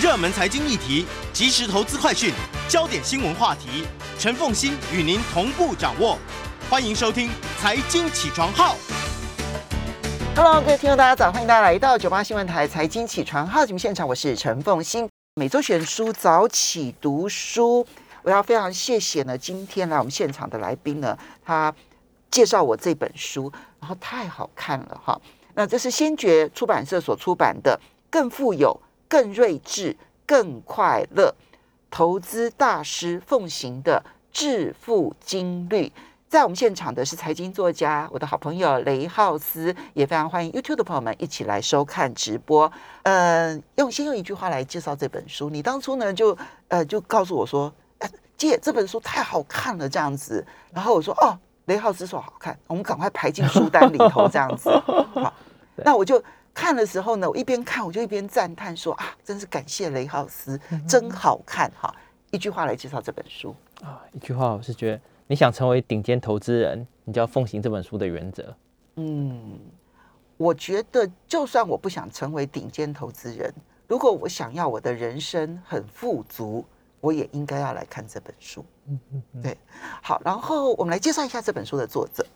热门财经议题、即时投资快讯、焦点新闻话题，陈凤欣与您同步掌握。欢迎收听《财经起床号》。Hello，各位听众，大家早，欢迎大家来到九八新闻台财经起床号节目现场，我是陈凤欣。每周选书早起读书，我要非常谢谢呢，今天来我们现场的来宾呢，他介绍我这本书，然后太好看了哈。那这是先觉出版社所出版的《更富有、更睿智、更快乐：投资大师奉行的致富金律》。在我们现场的是财经作家，我的好朋友雷浩斯，也非常欢迎 YouTube 的朋友们一起来收看直播。呃，用先用一句话来介绍这本书，你当初呢就呃就告诉我说，呃，姐这本书太好看了这样子，然后我说哦，雷浩斯说好看，我们赶快排进书单里头这样子。好，那我就看的时候呢，我一边看我就一边赞叹说啊，真是感谢雷浩斯，真好看哈。一句话来介绍这本书。啊，一句话，我是觉得你想成为顶尖投资人，你就要奉行这本书的原则。嗯，我觉得就算我不想成为顶尖投资人，如果我想要我的人生很富足，我也应该要来看这本书。嗯嗯嗯，对，好，然后我们来介绍一下这本书的作者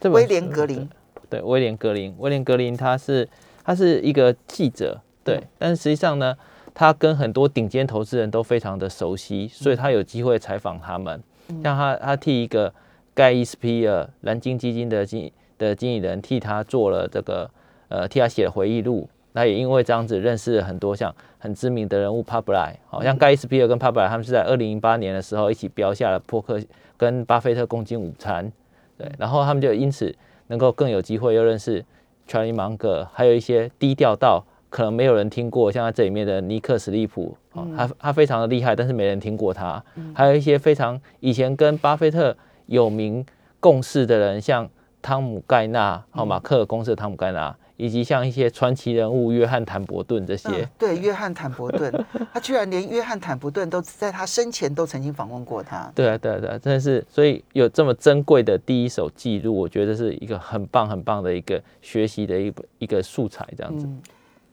这本威廉格林。对，威廉格林，威廉格林他是他是一个记者，对，嗯但是实际上呢，他跟很多顶尖投资人都非常的熟悉，所以他有机会采访他们。嗯像他他替一个盖伊斯皮尔蓝鲸基金的经的经理人替他做了这个呃替他写了回忆录。那也因为这样子认识了很多像很知名的人物帕布莱，好像盖伊斯皮尔跟帕布莱他们是在二零零八年的时候一起标下了波克跟巴菲特共进午餐，对，然后他们就因此能够更有机会又认识 Charlie Munger，还有一些低调到可能没有人听过，像在这里面的尼克史利普，哦，他他非常的厉害，但是没人听过他。还有一些非常以前跟巴菲特有名共事的人，像汤姆盖纳，好、马克尔公司的汤姆盖纳，以及像一些传奇人物约翰坦伯顿这些。嗯，对，约翰坦伯顿，他居然连约翰坦伯顿都在他生前都曾经访问过他。对啊，对啊，对啊，真的是，所以有这么珍贵的第一手记录，我觉得是一个很棒很棒的一个学习的一个一个素材，这样子。嗯，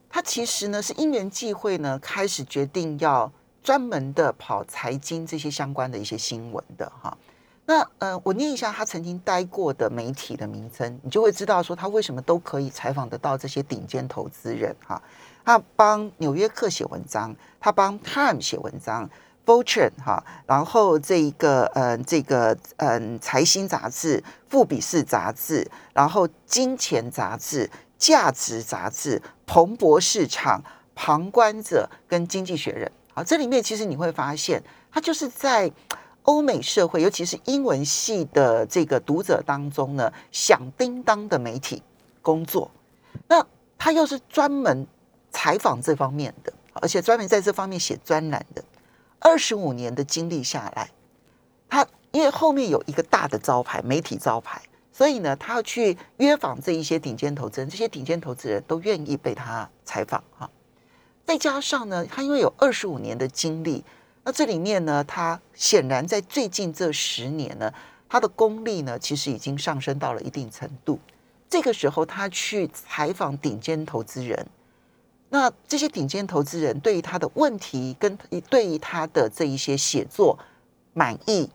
他其实呢是因缘际会呢，开始决定要专门的跑财经这些相关的一些新闻的哈。那呃，我念一下他曾经待过的媒体的名称，你就会知道说他为什么都可以采访得到这些顶尖投资人哈。他帮《纽约客》写文章，他帮《Time》写文章。Fortune 哈，然后这一个嗯、呃，这个嗯，财新杂志、富比士杂志，然后金钱杂志、价值杂志、彭博市场、旁观者跟经济学人。好，这里面其实你会发现，他就是在欧美社会，尤其是英文系的这个读者当中呢，响叮当的媒体工作。那他又是专门采访这方面的，而且专门在这方面写专栏的。二十五年的经历下来，他因为后面有一个大的招牌，媒体招牌，所以呢，他要去约访这一些顶尖投资人，这些顶尖投资人都愿意被他采访哈。再加上呢，他因为有二十五年的经历，那这里面呢，他显然在最近这十年呢，他的功力呢，其实已经上升到了一定程度。这个时候，他去采访顶尖投资人。那这些顶尖投资人对于他的问题跟对于他的这一些写作满意、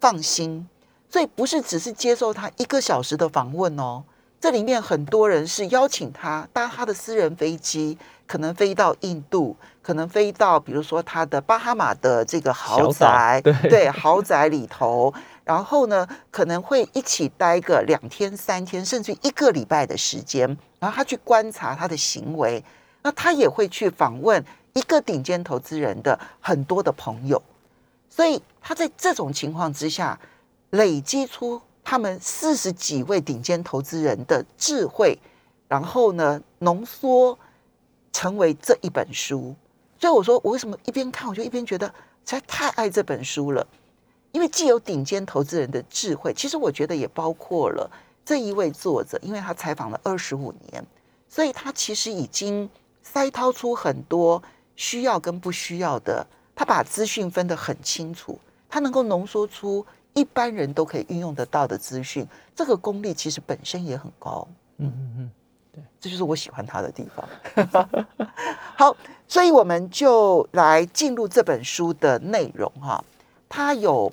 放心，所以不是只是接受他一个小时的访问哦，这里面很多人是邀请他搭他的私人飞机，可能飞到印度，可能飞到比如说他的巴哈马的这个豪宅，对对，豪宅里头，然后呢可能会一起待个两天、三天，甚至一个礼拜的时间，然后他去观察他的行为。那他也会去访问一个顶尖投资人的很多的朋友，所以他在这种情况之下，累积出他们四十几位顶尖投资人的智慧，然后呢浓缩成为这一本书。所以我说，我为什么一边看我就一边觉得实在太爱这本书了，因为既有顶尖投资人的智慧，其实我觉得也包括了这一位作者，因为他采访了二十五年，所以他其实已经。筛掏出很多需要跟不需要的，他把资讯分得很清楚，他能够浓缩出一般人都可以运用得到的资讯，这个功力其实本身也很高。嗯嗯嗯，这就是我喜欢他的地方。好，所以我们就来进入这本书的内容哈。他有，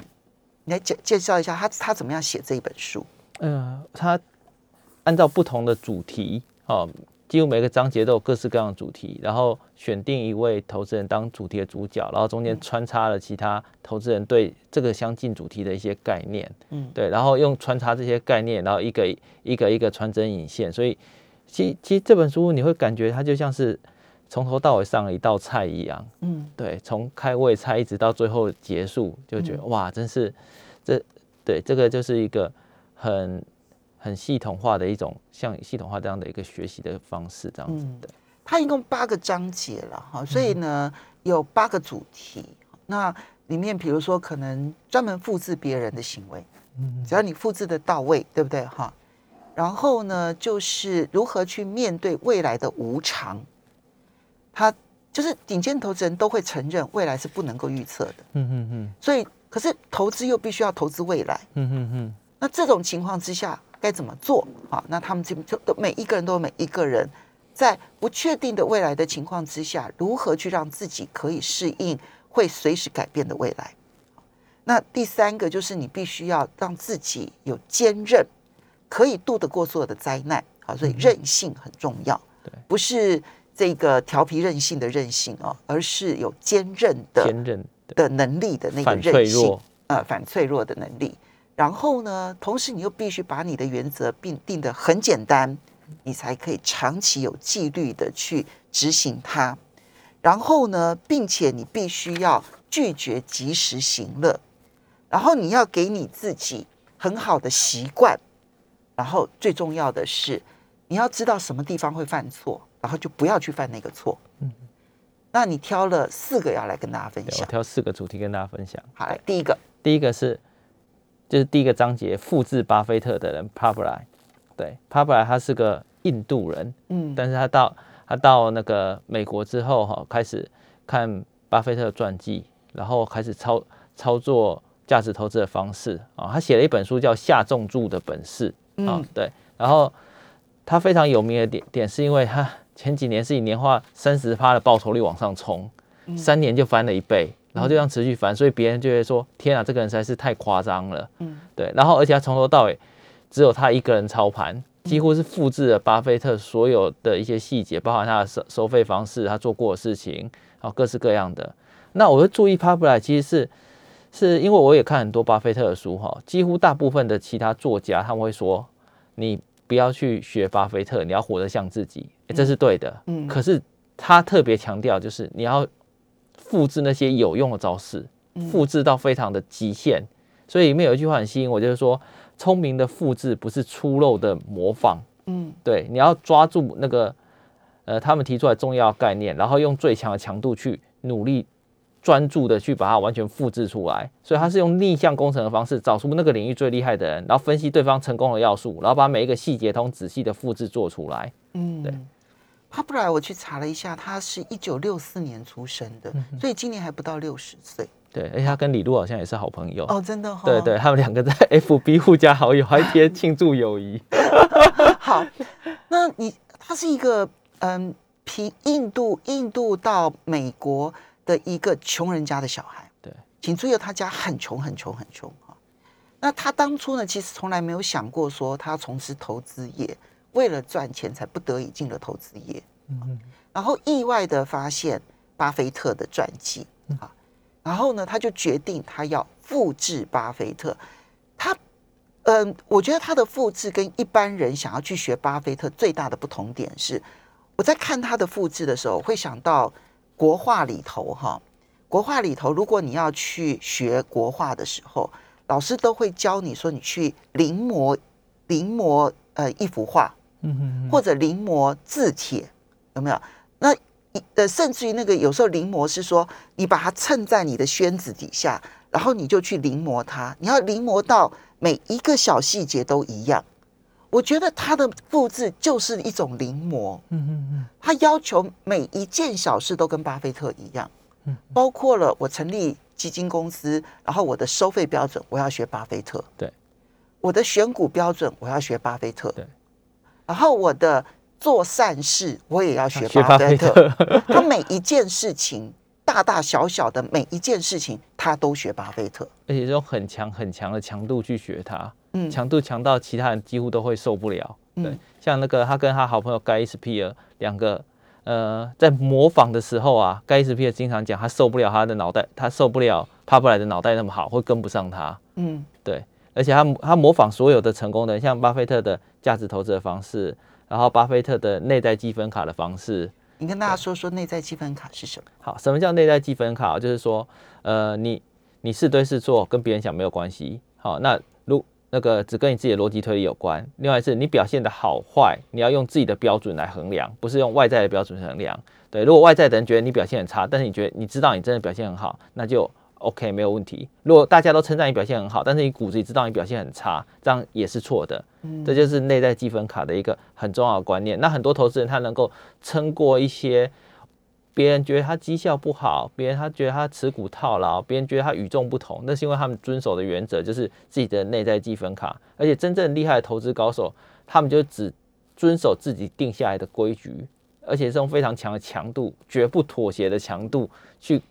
你来介介绍一下他他怎么样写这一本书？呃，他按照不同的主题哦，几乎每个章节都有各式各样的主题，然后选定一位投资人当主题的主角，然后中间穿插了其他投资人对这个相近主题的一些概念，嗯，对，然后用穿插这些概念，然后一个一个一个穿针引线，所以其其实这本书你会感觉它就像是从头到尾上了一道菜一样，嗯，对，从开胃菜一直到最后结束，就觉得哇，真是这对这个就是一个。很很系统化的一种，像系统化这样的一个学习的方式，这样子的。它一共八个章节了哈，所以呢有八个主题。那里面比如说可能专门复制别人的行为，嗯，只要你复制的到位，对不对哈？然后呢就是如何去面对未来的无常。他就是顶尖投资人都会承认未来是不能够预测的，嗯嗯嗯。所以可是投资又必须要投资未来，嗯嗯嗯。那这种情况之下该怎么做？好，那他们这就都每一个人都有每一个人在不确定的未来的情况之下，如何去让自己可以适应会随时改变的未来？那第三个就是你必须要让自己有坚韧，可以度得过所有的灾难。啊，所以韧性很重要。对，不是这个调皮任性的任性哦，而是有坚韧的坚韧的能力的那个韧性，呃，反脆弱的能力。然后呢？同时，你又必须把你的原则定定得很简单，你才可以长期有纪律的去执行它。然后呢，并且你必须要拒绝及时行乐。然后你要给你自己很好的习惯。然后最重要的是，你要知道什么地方会犯错，然后就不要去犯那个错。嗯。那你挑了四个要来跟大家分享。挑四个主题跟大家分享。好，来第一个，第一个是。就是第一个章节，复制巴菲特的人 p a b l a 对 p a b l a 他是个印度人，嗯，但是他到他到那个美国之后，哈，开始看巴菲特传记，然后开始操操作价值投资的方式啊，他写了一本书叫《下重注的本事》啊，对，然后他非常有名的点点是因为他前几年是以年化三十趴的报酬率往上冲，三年就翻了一倍。然后就这样持续翻，所以别人就会说：“天啊，这个人实在是太夸张了。”嗯，对。然后而且他从头到尾只有他一个人操盘，几乎是复制了巴菲特所有的一些细节，包含他的收收费方式，他做过的事情，啊，各式各样的。那我会注意帕布莱，其实是是因为我也看很多巴菲特的书哈，几乎大部分的其他作家他们会说：“你不要去学巴菲特，你要活得像自己。”这是对的。嗯。可是他特别强调，就是你要。复制那些有用的招式，复制到非常的极限。所以里面有一句话很吸引我，就是说，聪明的复制不是粗陋的模仿。嗯，对，你要抓住那个，呃，他们提出来重要概念，然后用最强的强度去努力、专注的去把它完全复制出来。所以他是用逆向工程的方式，找出那个领域最厉害的人，然后分析对方成功的要素，然后把每一个细节通仔细的复制做出来。嗯，对。他不然我去查了一下，他是一九六四年出生的，所以今年还不到六十岁。对，而且他跟李璐好像也是好朋友哦，真的。对对，他们两个在 FB 互加好友，还贴庆祝友谊。好，那你他是一个嗯，皮印度印度到美国的一个穷人家的小孩。对，请注意，他家很穷很穷很穷哈。那他当初呢，其实从来没有想过说他从事投资业。为了赚钱，才不得已进了投资业。嗯，然后意外的发现巴菲特的传记啊，然后呢，他就决定他要复制巴菲特。他，嗯，我觉得他的复制跟一般人想要去学巴菲特最大的不同点是，我在看他的复制的时候，会想到国画里头哈，国画里头，如果你要去学国画的时候，老师都会教你说，你去临摹临摹呃一幅画。嗯或者临摹字帖有没有？那呃，甚至于那个有时候临摹是说，你把它衬在你的宣子底下，然后你就去临摹它。你要临摹到每一个小细节都一样。我觉得他的复制就是一种临摹。嗯嗯嗯。他要求每一件小事都跟巴菲特一样。嗯。包括了我成立基金公司，然后我的收费标准我要学巴菲特。对。我的选股标准我要学巴菲特。对。然后我的做善事，我也要学学巴菲特。特，他每一件事情，大大小小的每一件事情，他都学巴菲特。而且用很强很强的强度去学他，嗯强度强到其他人几乎都会受不了。对嗯，像那个他跟他好朋友盖伊斯皮尔两个，呃，在模仿的时候啊，盖伊斯皮尔经常讲他受不了他的脑袋，他受不了帕布莱的脑袋那么好，会跟不上他。嗯对，而且他他模仿所有的成功的人，像巴菲特的价值投资的方式，然后巴菲特的内在积分卡的方式。你跟大家说说内在积分卡是什么？好，什么叫内在积分卡？就是说，呃，你你是对是错，跟别人讲没有关系。好，那如那个只跟你自己的逻辑推理有关。另外是你表现的好坏，你要用自己的标准来衡量，不是用外在的标准去衡量。对，如果外在的人觉得你表现很差，但是你觉得你知道你真的表现很好，那就 OK 没有问题。如果大家都称赞你表现很好，但是你骨子里知道你表现很差，这样也是错的。这就是内在积分卡的一个很重要的观念。那很多投资人他能够撑过一些别人觉得他绩效不好，别人他觉得他持股套牢，别人觉得他与众不同，那是因为他们遵守的原则就是自己的内在积分卡。而且真正厉害的投资高手，他们就只遵守自己定下来的规矩，而且是用非常强的强度、绝不妥协的强度去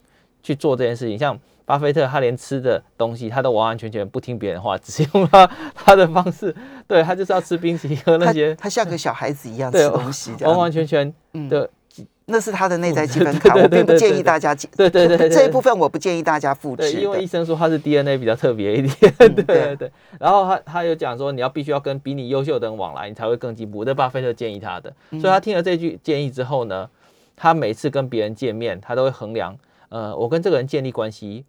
去做这件事情。像巴菲特，他连吃的东西他都完完全全不听别人话，只是用他他的方式，对他就是要吃冰淇淋喝那些，他像个小孩子一样吃对东西，这完完样。全全嗯的那是他的内在基本卡，我并不建议大家记对对对这一部分我不建议大家复对，制因为医。生说他是 DNA 比较特别一点，嗯 对对对对。然后他他又讲说，你要必须要跟比你优秀的人往来，你才会更进步。这巴菲特建议他的，嗯所以他听了这句建议之后呢，他每次跟别人见面，他都会衡量，呃，我跟这个人建立关系，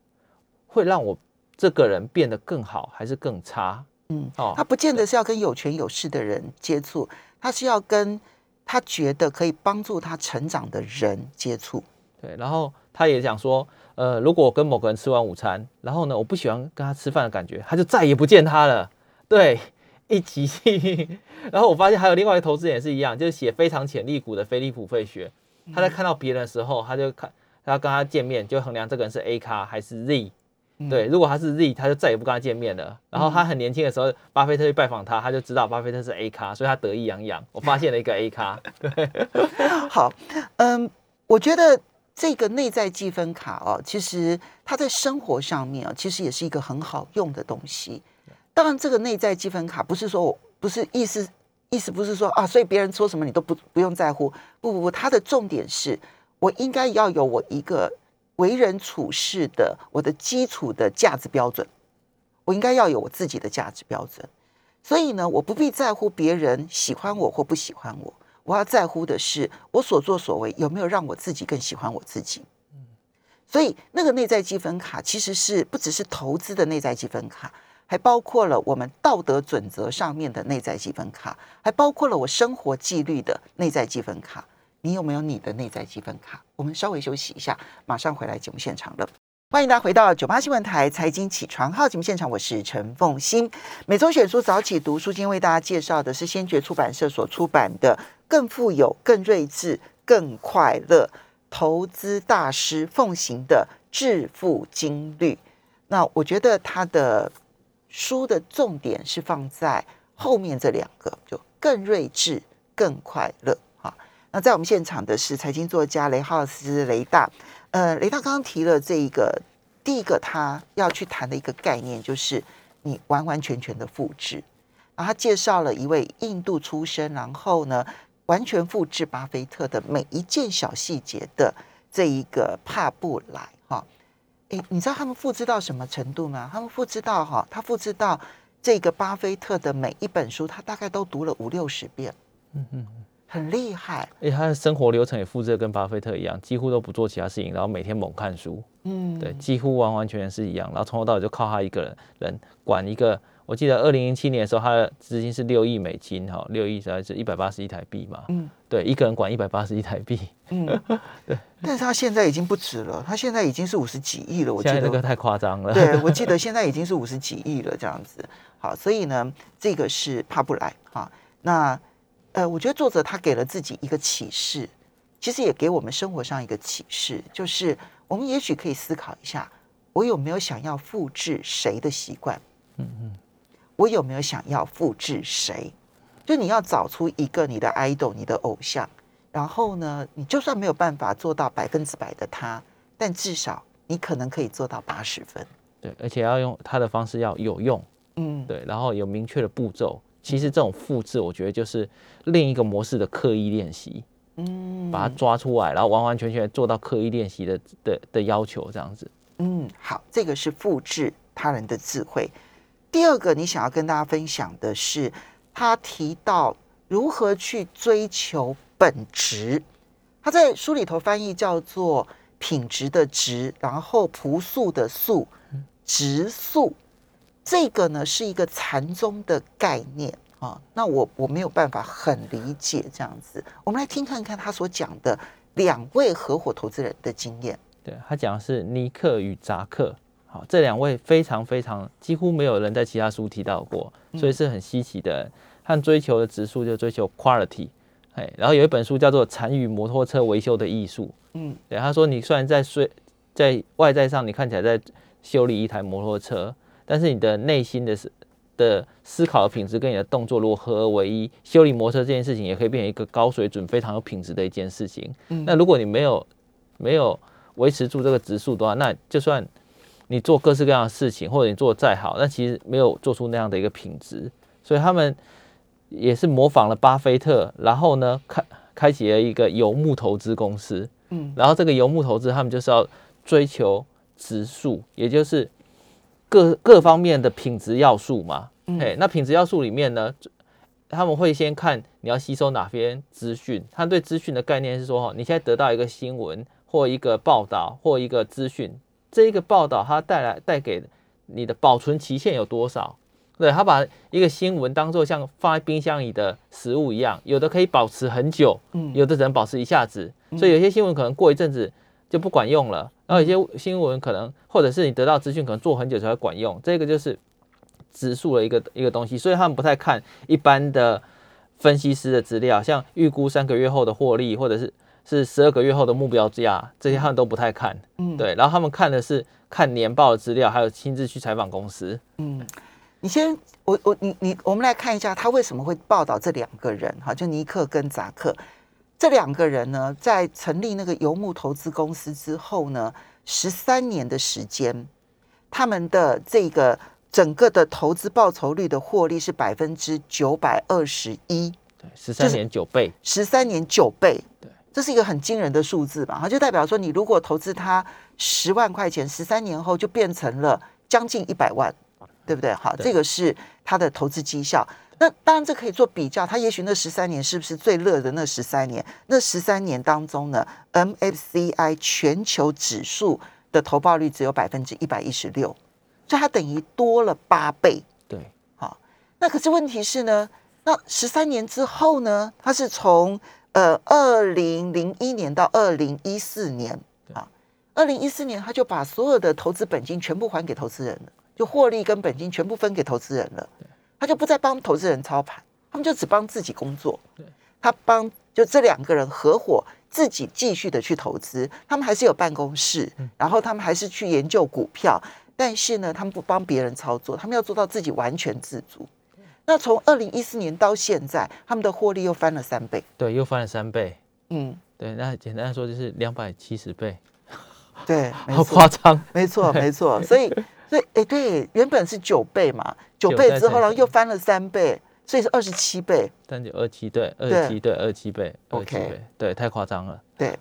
会让我这个人变得更好还是更差？嗯，哦他不见得是要跟有权有势的人接触，他是要跟他觉得可以帮助他成长的人接触。对，然后他也讲说，呃，如果我跟某个人吃完午餐，然后呢，我不喜欢跟他吃饭的感觉，他就再也不见他了。对，一集。然后我发现还有另外一个投资人也是一样，就是写非常潜力股的菲利普费雪，他在看到别人的时候，他就看他跟他见面，就衡量这个人是 A 咖还是 Z。对，如果他是 Z，他就再也不跟他见面了。然后他很年轻的时候，巴菲特去拜访他，他就知道巴菲特是 A 咖，所以他得意洋洋。我发现了一个 A 咖，对好，嗯，我觉得这个内在积分卡哦，其实它在生活上面啊，其实也是一个很好用的东西。当然，这个内在积分卡不是说我不是意思意思不是说啊，所以别人说什么你都不不用在乎。不不不，它的重点是我应该要有我一个为人处事的我的基础的价值标准，我应该要有我自己的价值标准。所以呢，我不必在乎别人喜欢我或不喜欢我，我要在乎的是我所作所为有没有让我自己更喜欢我自己。嗯所以那个内在积分卡其实是不只是投资的内在积分卡，还包括了我们道德准则上面的内在积分卡，还包括了我生活纪律的内在积分卡。你有没有你的内在积分卡？我们稍微休息一下，马上回来节目现场了。欢迎大家回到九八新闻台财经起床号节目现场，我是陈凤欣。每周选书早起读书，今天为大家介绍的是先觉出版社所出版的《更富有、更睿智、更快乐：投资大师奉行的致富经律》。那我觉得他的书的重点是放在后面这两个，就更睿智、更快乐。在我们现场的是财经作家雷浩斯雷大。呃，雷大刚刚提了这一个，第一个他要去谈的一个概念，就是你完完全全的复制。然后他介绍了一位印度出身，然后呢完全复制巴菲特的每一件小细节的这一个帕布莱哈。哎，你知道他们复制到什么程度吗？他们复制到哈，他复制到这个巴菲特的每一本书，他大概都读了五六十遍，嗯嗯。很厉害。而且他的生活流程也复制的跟巴菲特一样，几乎都不做其他事情，然后每天猛看书，嗯，对，几乎完完全全是一样。然后从头到尾就靠他一个人人管一个。我记得二零零七年的时候，他的资金是六亿美金，哈，六亿才是一百八十亿台币嘛。嗯对，一个人管一百八十亿台币，嗯，对。但是他现在已经不止了，他现在已经是五十几亿了，我记得。这个太夸张了。对，我记得现在已经是五十几亿了，这样子。好，所以呢，这个是帕布莱哈。那呃，我觉得作者他给了自己一个启示，其实也给我们生活上一个启示，就是我们也许可以思考一下，我有没有想要复制谁的习惯？嗯嗯，我有没有想要复制谁？就你要找出一个你的 idol、你的偶像，然后呢，你就算没有办法做到百分之百的他，但至少你可能可以做到八十分。对，而且要用他的方式要有用，嗯，对，然后有明确的步骤。其实这种复制，我觉得就是另一个模式的刻意练习，嗯，把它抓出来，然后完完全全做到刻意练习的的的要求，这样子。嗯，好，这个是复制他人的智慧。第二个，你想要跟大家分享的是，他提到如何去追求本质。他在书里头翻译叫做“品质的质”，然后朴素的素，质素。这个呢是一个禅宗的概念啊。那我我没有办法很理解这样子。我们来听看看他所讲的两位合伙投资人的经验。对他讲的是尼克与扎克，好，这两位非常非常几乎没有人在其他书提到过，所以是很稀奇的。他追求的指数就追求 quality，哎，然后有一本书叫做《禅与摩托车维修的艺术》，嗯，对，他说你虽然在虽在外在上你看起来在修理一台摩托车，但是你的内心的思的思考的品质跟你的动作如果合而为一，修理摩托车这件事情也可以变成一个高水准、非常有品质的一件事情。嗯那如果你没有没有维持住这个质数的话，那就算你做各式各样的事情，或者你做的再好，那其实没有做出那样的一个品质。所以他们也是模仿了巴菲特，然后呢开开启了一个游牧投资公司。嗯然后这个游牧投资，他们就是要追求质数，也就是各各方面的品质要素嘛。嗯哎、那品质要素里面呢，他们会先看你要吸收哪边资讯。他对资讯的概念是说，哈，你现在得到一个新闻或一个报道或一个资讯，这一个报道它带来带给你的保存期限有多少？对他把一个新闻当做像放在冰箱里的食物一样，有的可以保持很久，嗯有的只能保持一下子，所以有些新闻可能过一阵子就不管用了，然后有些新闻可能或者是你得到资讯可能做很久才会管用，这个就是指数的一个一个东西，所以他们不太看一般的分析师的资料，像预估三个月后的获利或者是是十二个月后的目标价，这些他们都不太看，嗯，对，然后他们看的是看年报的资料，还有亲自去采访公司，嗯，你先，我我你你，我们来看一下他为什么会报道这两个人哈，就尼克跟扎克这两个人呢，在成立那个游牧投资公司之后呢，十三年的时间，他们的这个整个的投资报酬率的获利是百分之九百二十一，对，十三年九倍，十三年九倍，对，这是一个很惊人的数字吧？它就代表说，你如果投资它十万块钱，十三年后就变成了将近一百万，对不对？好，对这个是它的投资绩效。那当然，这可以做比较。他也许那十三年是不是最热的那十三年？那十三年当中呢，MSCI 全球指数的投报率只有百分之一百一十六，所以它等于多了八倍。对，好，那可是问题是呢，那十三年之后呢，它是从呃二零零一年到二零一四年啊，二零一四年他就把所有的投资本金全部还给投资人了，就获利跟本金全部分给投资人了，他就不再帮投资人操盘，他们就只帮自己工作，他帮就这两个人合伙。自己继续的去投资，他们还是有办公室，然后他们还是去研究股票，但是呢，他们不帮别人操作，他们要做到自己完全自主。那从二零一四年到现在，他们的获利又翻了三倍。对，又翻了三倍，嗯，对，那简单来说就是两百七十倍，对，好错夸张，没错，没错。所以，所以，哎，对，原本是九倍嘛，九倍之后，乘然后又翻了三倍，所以是二十七倍。三九二七对，二七对，二七倍，OK 倍，对，太夸张了。对，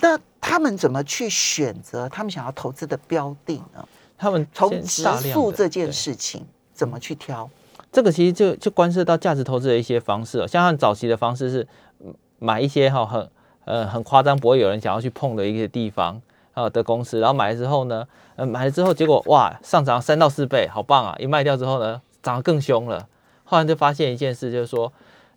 那他们怎么去选择他们想要投资的标的呢？他们从先指数这件事情怎么去挑？这个其实就就关涉到价值投资的一些方式、哦，像他们早期的方式是嗯买一些哈很呃很夸张，不会有人想要去碰的一些地方啊的公司，然后买了之后呢，呃买了之后结果哇上涨三到四倍，好棒啊！一卖掉之后呢，涨得更凶了。后来就发现一件事，就是说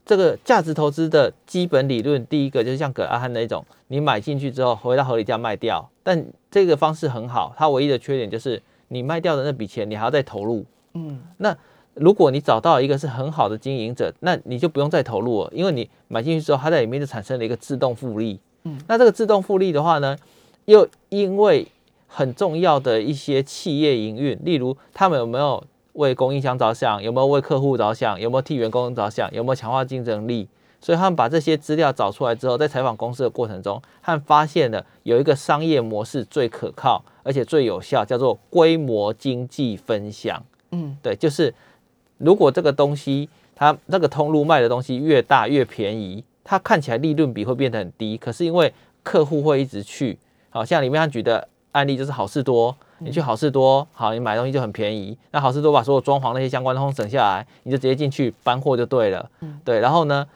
这个价值投资的基本理论，第一个就是像葛阿汉那种，你买进去之后回到合理价卖掉，但这个方式很好，它唯一的缺点就是你卖掉的那笔钱你还要再投入。嗯那如果你找到一个是很好的经营者，那你就不用再投入了，因为你买进去之后，它在里面就产生了一个自动复利。嗯，那这个自动复利的话呢，又因为很重要的一些企业营运，例如他们有没有为供应商着想，有没有为客户着想，有没有替员工着想，有没有强化竞争力。所以他们把这些资料找出来之后，在采访公司的过程中，他们发现了有一个商业模式最可靠，而且最有效，叫做规模经济分享。嗯，对，就是如果这个东西它那个通路卖的东西越大越便宜，它看起来利润比会变得很低，可是因为客户会一直去，好像里面他举的案例就是好事多，你去好事多，好，你买东西就很便宜，那好事多把所有装潢那些相关通省下来，你就直接进去搬货就对了。对，然后呢？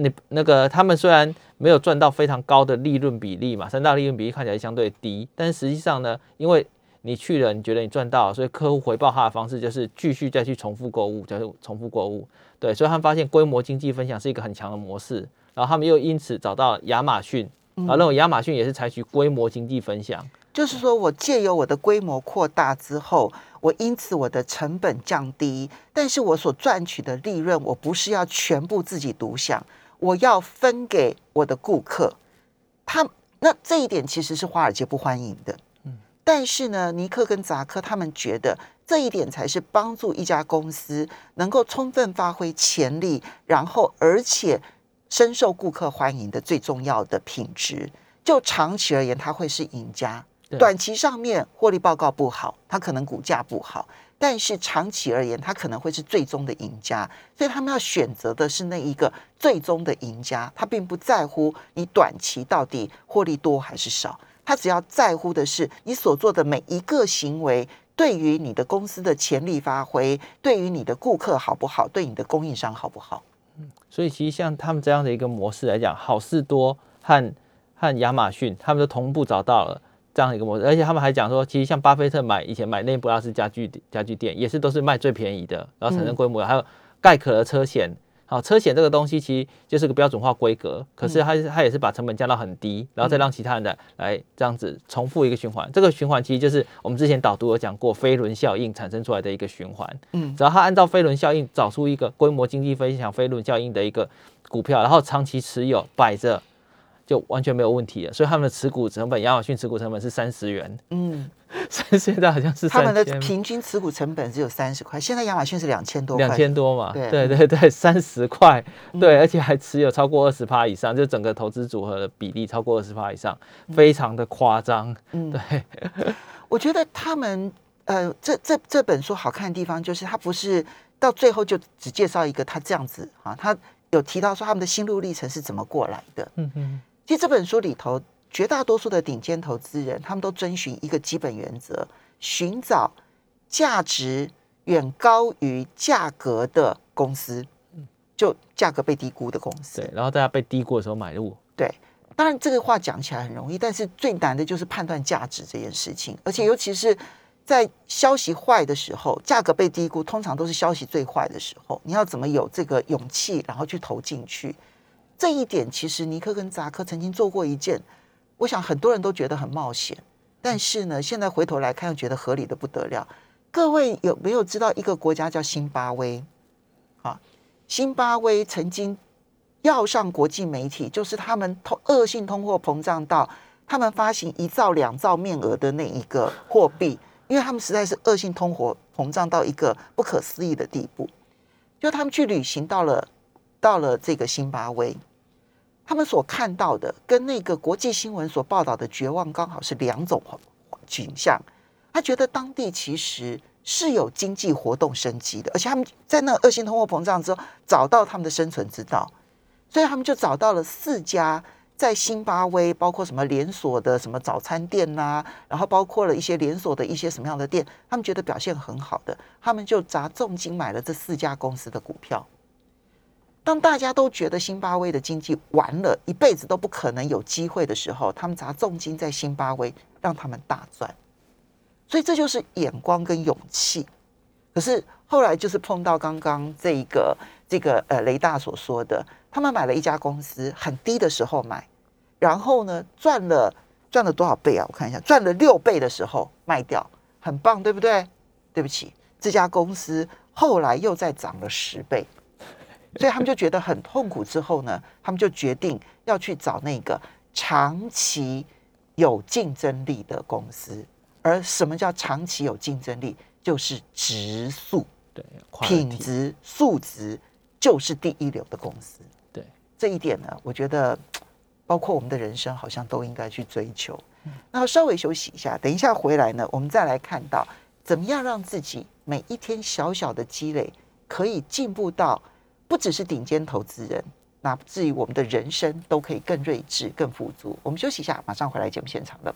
你那个他们虽然没有赚到非常高的利润比例嘛，三大利润比例看起来相对低，但是实际上呢，因为你去了，你觉得你赚到，所以客户回报他的方式就是继续再去重复购物，就是重复购物。对，所以他们发现规模经济分享是一个很强的模式，然后他们又因此找到亚马逊，然后认为亚马逊也是采取规模经济分享，就是说我借由我的规模扩大之后，我因此我的成本降低，但是我所赚取的利润，我不是要全部自己独享。我要分给我的顾客，他那这一点其实是华尔街不欢迎的。嗯，但是呢，尼克跟扎克他们觉得这一点才是帮助一家公司能够充分发挥潜力，然后而且深受顾客欢迎的最重要的品质。就长期而言，它会是赢家。短期上面获利报告不好，它可能股价不好。但是长期而言，它可能会是最终的赢家，所以他们要选择的是那一个最终的赢家。他并不在乎你短期到底获利多还是少，他只要在乎的是你所做的每一个行为对于你的公司的潜力发挥，对于你的顾客好不好，对你的供应商好不好。所以其实像他们这样的一个模式来讲，好事多和和亚马逊，他们都同步找到了。这样的一个模式，而且他们还讲说，其实像巴菲特买以前买内布拉斯家具家具店，也是都是卖最便宜的，然后产生规模。还有盖可的车险，好，车险这个东西其实就是个标准化规格，可是它它也是把成本降到很低，然后再让其他人来来这样子重复一个循环。这个循环其实就是我们之前导读有讲过飞轮效应产生出来的一个循环。嗯，只要它按照飞轮效应找出一个规模经济分享飞轮效应的一个股票，然后长期持有摆着。就完全没有问题了，所以他们的持股成本，亚马逊持股成本是三十元。嗯，现在好像是他们的平均持股成本只有三十块，现在亚马逊是两千多，两千多嘛？对对对对，三十块，对，而且还持有超过二十趴以上，就整个投资组合的比例超过二十趴以上，非常的夸张。嗯，对，我觉得他们呃，这这这本书好看的地方就是，他不是到最后就只介绍一个他这样子啊，他有提到说他们的心路历程是怎么过来的。嗯嗯。其实这本书里头，绝大多数的顶尖投资人，他们都遵循一个基本原则：寻找价值远高于价格的公司，就价格被低估的公司。对，然后大家被低估的时候买入。对，当然这个话讲起来很容易，但是最难的就是判断价值这件事情。而且尤其是在消息坏的时候，价格被低估，通常都是消息最坏的时候。你要怎么有这个勇气，然后去投进去？这一点其实尼克跟扎克曾经做过一件，我想很多人都觉得很冒险，但是呢，现在回头来看又觉得合理的不得了。各位有没有知道一个国家叫辛巴威？啊，辛巴威曾经要上国际媒体，就是他们通恶性通货膨胀到他们发行一兆两兆面额的那一个货币，因为他们实在是恶性通货膨胀到一个不可思议的地步，就他们去旅行到了到了这个辛巴威。他们所看到的跟那个国际新闻所报道的绝望刚好是两种景象。他觉得当地其实是有经济活动生机的，而且他们在那个恶性通货膨胀之后找到他们的生存之道，所以他们就找到了四家在辛巴威，包括什么连锁的什么早餐店呐，然后包括了一些连锁的一些什么样的店，他们觉得表现很好的，他们就砸重金买了这四家公司的股票。当大家都觉得辛巴威的经济完了，一辈子都不可能有机会的时候，他们砸重金在辛巴威，让他们大赚。所以这就是眼光跟勇气。可是后来就是碰到刚刚这一个这个呃雷大所说的，他们买了一家公司很低的时候买，然后呢赚了赚了多少倍啊？我看一下，赚了六倍的时候卖掉，很棒，对不对？对不起，这家公司后来又再涨了十倍。所以他们就觉得很痛苦，之后呢，他们就决定要去找那个长期有竞争力的公司。而什么叫长期有竞争力？就是质素，对，品质素质就是第一流的公司。对这一点呢，我觉得包括我们的人生好像都应该去追求。那稍微休息一下，等一下回来呢，我们再来看到怎么样让自己每一天小小的积累可以进步到不只是顶尖投资人，那至于我们的人生都可以更睿智、更富足。我们休息一下，马上回来节目现场了。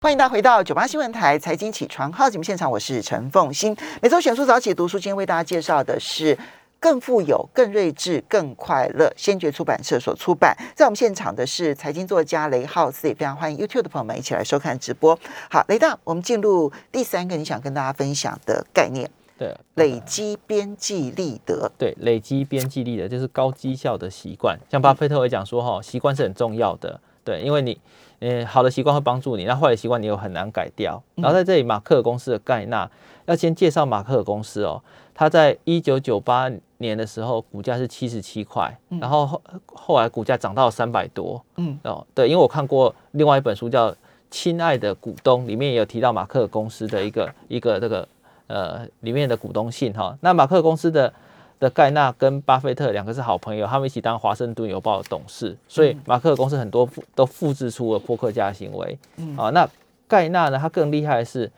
欢迎大家回到九八新闻台财经起床号节目现场，我是陈凤欣。每周选书早起读书，今天为大家介绍的是。更富有、更睿智、更快乐。先觉出版社所出版。在我们现场的是财经作家雷浩斯，也非常欢迎 YouTube 的朋友们一起来收看直播。好，雷大，我们进入第三个你想跟大家分享的概念。对，累积边际利得。对，累积边际利得就是高绩效的习惯。像巴菲特会讲说，哈，习惯是很重要的。对，因为你，嗯，好的习惯会帮助你，那坏的习惯你又很难改掉。然后在这里，马克尔公司的盖纳要先介绍马克尔公司哦。他在一九九八年的时候，股价是七十七块，然后后后来股价涨到三百多。嗯，哦，对，因为我看过另外一本书叫《亲爱的股东》，里面也有提到马克公司的一个一个这个呃里面的股东信哈。那马克公司的的盖纳跟巴菲特两个是好朋友，他们一起当华盛顿邮报的董事，所以马克公司很多复都复制出了波克家行为。嗯，啊，那盖纳呢，他更厉害的是。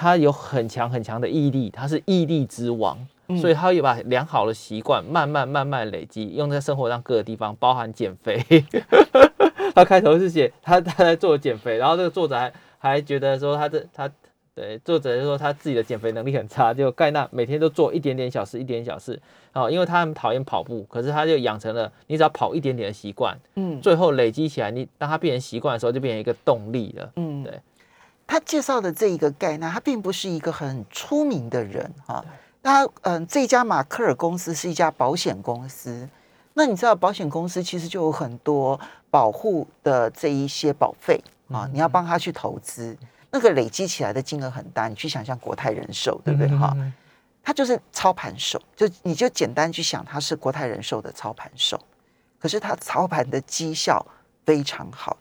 他有很强很强的毅力，他是毅力之王，所以他也把良好的习惯慢慢慢慢累积，用在生活上各个地方，包含减肥。他开头是写他他在做减肥，然后这个作者还还觉得说他这他对作者说他自己的减肥能力很差，就盖纳每天都做一点点小事，一点点小事哦，因为他很讨厌跑步，可是他就养成了你只要跑一点点的习惯，嗯，最后累积起来，你当他变成习惯的时候，就变成一个动力了，嗯，对。他介绍的这一个盖纳，他并不是一个很出名的人哈。他嗯，这家马克尔公司是一家保险公司。那你知道，保险公司其实就有很多保护的这一些保费啊，你要帮他去投资，那个累积起来的金额很大。你去想象国泰人寿，对不对哈？他就是操盘手，就你就简单去想，他是国泰人寿的操盘手。可是他操盘的绩效非常好。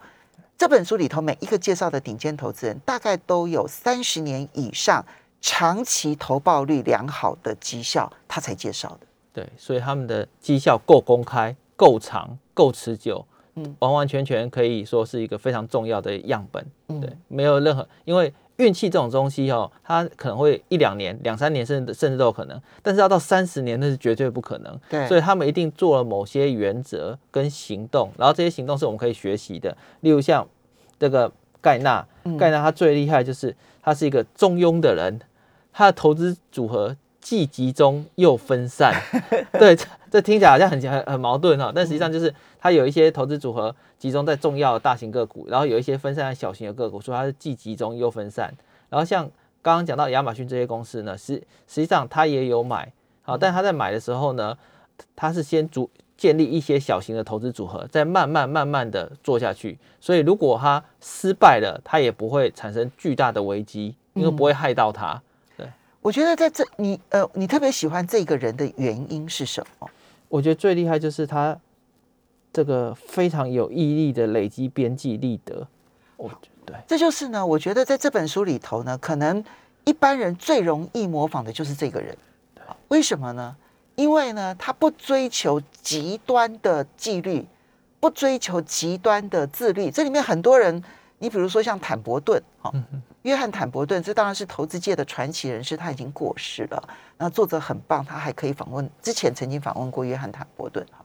这本书里头每一个介绍的顶尖投资人，大概都有三十年以上长期投报率良好的绩效，他才介绍的。对，所以他们的绩效够公开、够长、够持久，嗯，完完全全可以说是一个非常重要的样本。对，没有任何，因为运气这种东西哦，它可能会一两年、两三年，甚至甚至都有可能，但是要到三十年那是绝对不可能。对，所以他们一定做了某些原则跟行动，然后这些行动是我们可以学习的，例如像。这个盖纳，盖纳他最厉害就是他是一个中庸的人，他的投资组合既集中又分散。对，这听起来好像很很很矛盾哈，但实际上就是它有一些投资组合集中在重要的大型个股，然后有一些分散在小型的个股，所以它是既集中又分散。然后像刚刚讲到亚马逊这些公司呢，实实际上它也有买，好，但他在买的时候呢，他是先主。建立一些小型的投资组合，再慢慢慢慢的做下去。所以如果他失败了，他也不会产生巨大的危机，因为不会害到他。对，我觉得在这你呃，你特别喜欢这个人的原因是什么？我觉得最厉害就是他这个非常有毅力的累积边际利得。我对，这就是呢，我觉得在这本书里头呢，可能一般人最容易模仿的就是这个人。为什么呢？因为呢，他不追求极端的纪律，不追求极端的自律。这里面很多人，你比如说像坦伯顿，哈，约翰坦伯顿，这当然是投资界的传奇人士，他已经过世了。那作者很棒，他还可以访问，之前曾经访问过约翰坦伯顿，哈，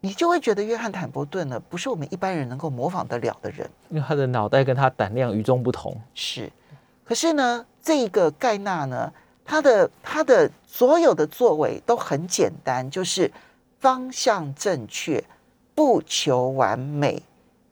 你就会觉得约翰坦伯顿呢，不是我们一般人能够模仿得了的人，因为他的脑袋跟他胆量与众不同。是，可是呢，这个盖纳呢？他的他的所有的作为都很简单，就是方向正确，不求完美，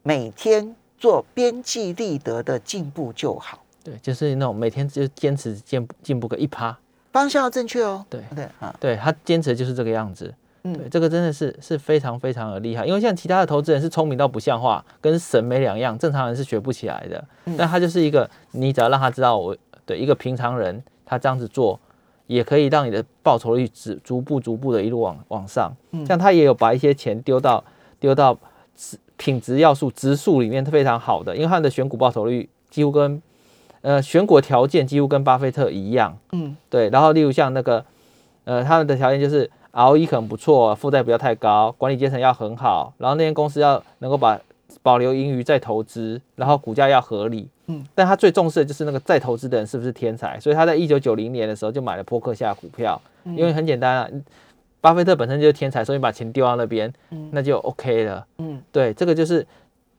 每天做边际立德的进步就好。对，就是那种每天就坚持进进步个一趴，方向要正确哦。对对啊，对他坚持就是这个样子。嗯，对，这个真的是是非常非常的厉害，因为像其他的投资人是聪明到不像话，跟神没两样，正常人是学不起来的。但他就是一个，你只要让他知道我对一个平常人。他这样子做，也可以让你的报酬率逐逐步逐步的一路往往上。像他也有把一些钱丢到丢到品质要素、指数里面，非常好的，因为他的选股报酬率几乎跟呃选股条件几乎跟巴菲特一样，嗯对。然后例如像那个呃他们的条件就是 ROE 可能不错，负债不要太高，管理阶层要很好，然后那间公司要能够把保留盈余再投资，然后股价要合理。嗯，但他最重视的就是那个再投资的人是不是天才，所以他在一九九零年的时候就买了波克夏股票，因为很简单啊，巴菲特本身就是天才，所以把钱丢到那边，嗯那就 OK 了。嗯对，这个就是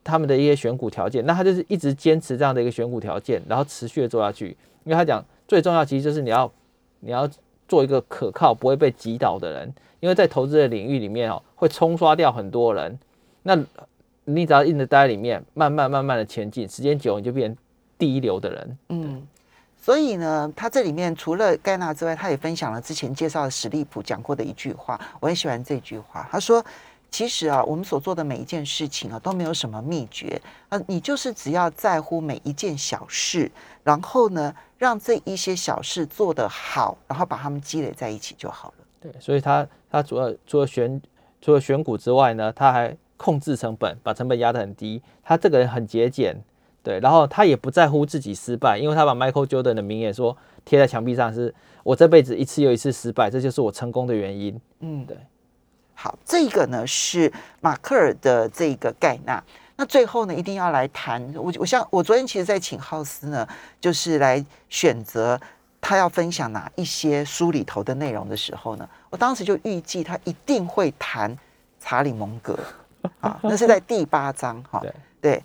他们的一些选股条件。那他就是一直坚持这样的一个选股条件，然后持续的做下去。因为他讲最重要其实就是你要你要做一个可靠、不会被击倒的人。因为在投资的领域里面哦，会冲刷掉很多人。那你只要硬着待在里面，慢慢慢慢的前进，时间久你就变成第一流的人。嗯。所以呢，他这里面除了盖纳之外，他也分享了之前介绍的史利普讲过的一句话，我很喜欢这句话。他说：“其实啊，我们所做的每一件事情啊，都没有什么秘诀啊，你就是只要在乎每一件小事，然后呢，让这一些小事做得好，然后把它们积累在一起就好了。对，所以他他主要除了选除了选股之外呢，他还控制成本，把成本压得很低。他这个人很节俭，对，然后他也不在乎自己失败，因为他把 Michael Jordan 的名言说贴在墙壁上是，我这辈子一次又一次失败，这就是我成功的原因。嗯，对。好，这个呢是马克尔的这个盖纳。那最后呢，一定要来谈我，我像我昨天其实，在请浩斯呢，就是来选择他要分享哪一些书里头的内容的时候呢，我当时就预计他一定会谈查理蒙格 啊，那是在第八章哈，对对，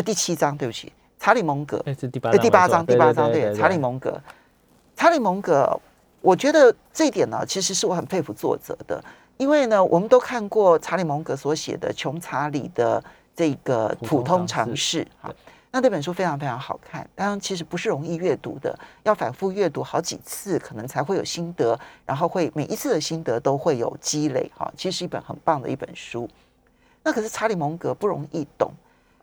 呃，第七章，对不起，查理蒙格，那是第八呃，章，第八章，没错第八章，对对，查理蒙格，查理蒙格，我觉得这一点呢，其实是我很佩服作者的，因为呢，我们都看过查理蒙格所写的《穷查理的这个普通常常识》哈，那这本书非常非常好看，当然其实不是容易阅读的，要反复阅读好几次，可能才会有心得，然后会每一次的心得都会有积累哈，其实是一本很棒的一本书。那可是查理蒙格不容易懂，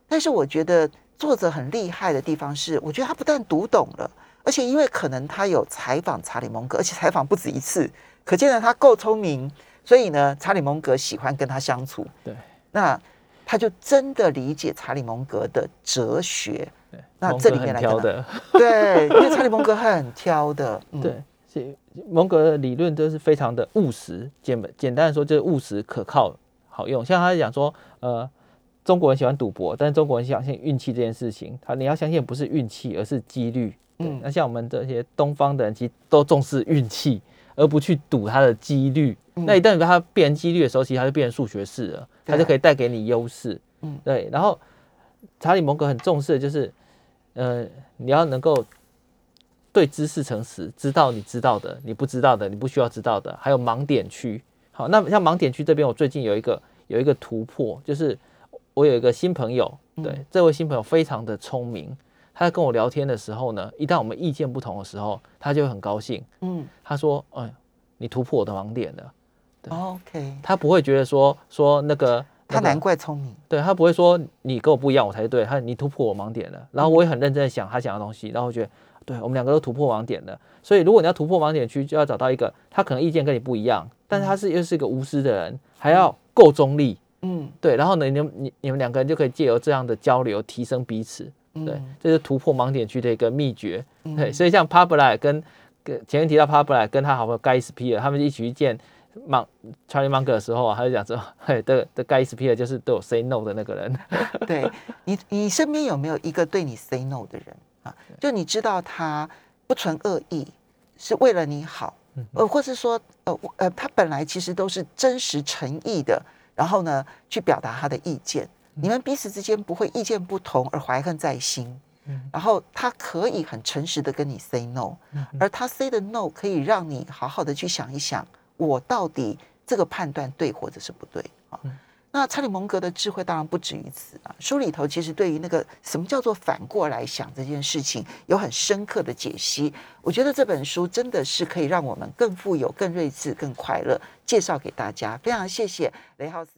但是我觉得作者很厉害的地方是，我觉得他不但读懂了，而且因为可能他有采访查理蒙格，而且采访不止一次，可见呢他够聪明，所以呢查理蒙格喜欢跟他相处。对，那他就真的理解查理蒙格的哲学。对，那这里面来挑的，对，因为查理蒙格很挑的。嗯、对，是蒙格的理论都是非常的务实，简简单的说就是务实、可靠、好用。像他讲说，呃，中国人喜欢赌博，但是中国人相信运气这件事情，他你要相信不是运气，而是几率。对，嗯那像我们这些东方的人，其实都重视运气，而不去赌它的几率。嗯那一旦它变成几率的时候，其实它就变成数学式了，它就可以带给你优势。嗯对。然后查理蒙格很重视的就是，呃，你要能够对知识诚实，知道你知道的，你不知道的，你不需要知道的，还有盲点区。好，那像盲点区这边，我最近有一个有一个突破，就是我有一个新朋友，对，嗯这位新朋友非常的聪明。他在跟我聊天的时候呢，一旦我们意见不同的时候，他就会很高兴。嗯他说：“哎，你突破我的盲点了。对，OK，” 他不会觉得说说那个他难怪聪明。对他不会说你跟我不一样，我才是对。他你突破我盲点了，然后我也很认真的想他想的东西，然后我觉得对我们两个都突破盲点了。所以如果你要突破盲点区，就要找到一个他可能意见跟你不一样，但是他是又是一个无私的人，还要够中立。嗯，对，然后呢，你们你你们两个人就可以借由这样的交流提升彼此。对嗯，这是突破盲点区的一个秘诀。嗯对，所以像 p a b l a 跟跟前面提到 p a b l a 跟他好朋友盖斯皮尔，他们一起去见芒 Charlie Munger 的时候啊，他就讲说，嘿，的的盖斯皮尔就是对我 say no 的那个人。对你，你身边有没有一个对你 say no 的人啊？就你知道他不存恶意，是为了你好，呃，或是说，呃，呃，他本来其实都是真实诚意的，然后呢，去表达他的意见。你们彼此之间不会意见不同而怀恨在心，然后他可以很诚实的跟你 say no，而他 say 的 no 可以让你好好的去想一想，我到底这个判断对或者是不对啊？那查理蒙格的智慧当然不止于此啊，书里头其实对于那个什么叫做反过来想这件事情有很深刻的解析。我觉得这本书真的是可以让我们更富有、更睿智、更快乐，介绍给大家。非常谢谢雷浩斯。